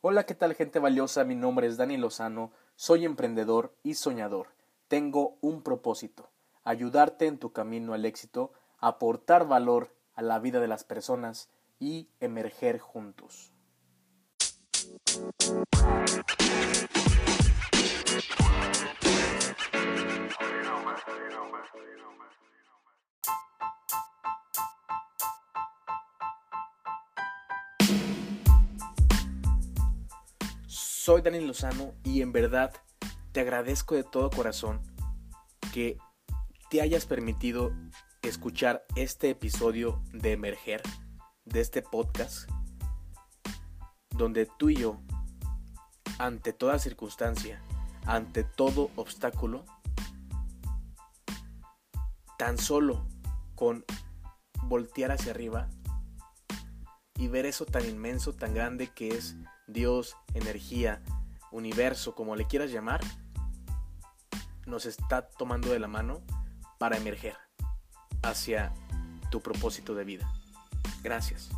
Hola, ¿qué tal gente valiosa? Mi nombre es Dani Lozano, soy emprendedor y soñador. Tengo un propósito, ayudarte en tu camino al éxito, aportar valor a la vida de las personas y emerger juntos. Soy Daniel Lozano y en verdad te agradezco de todo corazón que te hayas permitido escuchar este episodio de Emerger, de este podcast, donde tú y yo, ante toda circunstancia, ante todo obstáculo, tan solo con voltear hacia arriba y ver eso tan inmenso, tan grande que es Dios, energía, universo, como le quieras llamar, nos está tomando de la mano para emerger hacia tu propósito de vida. Gracias.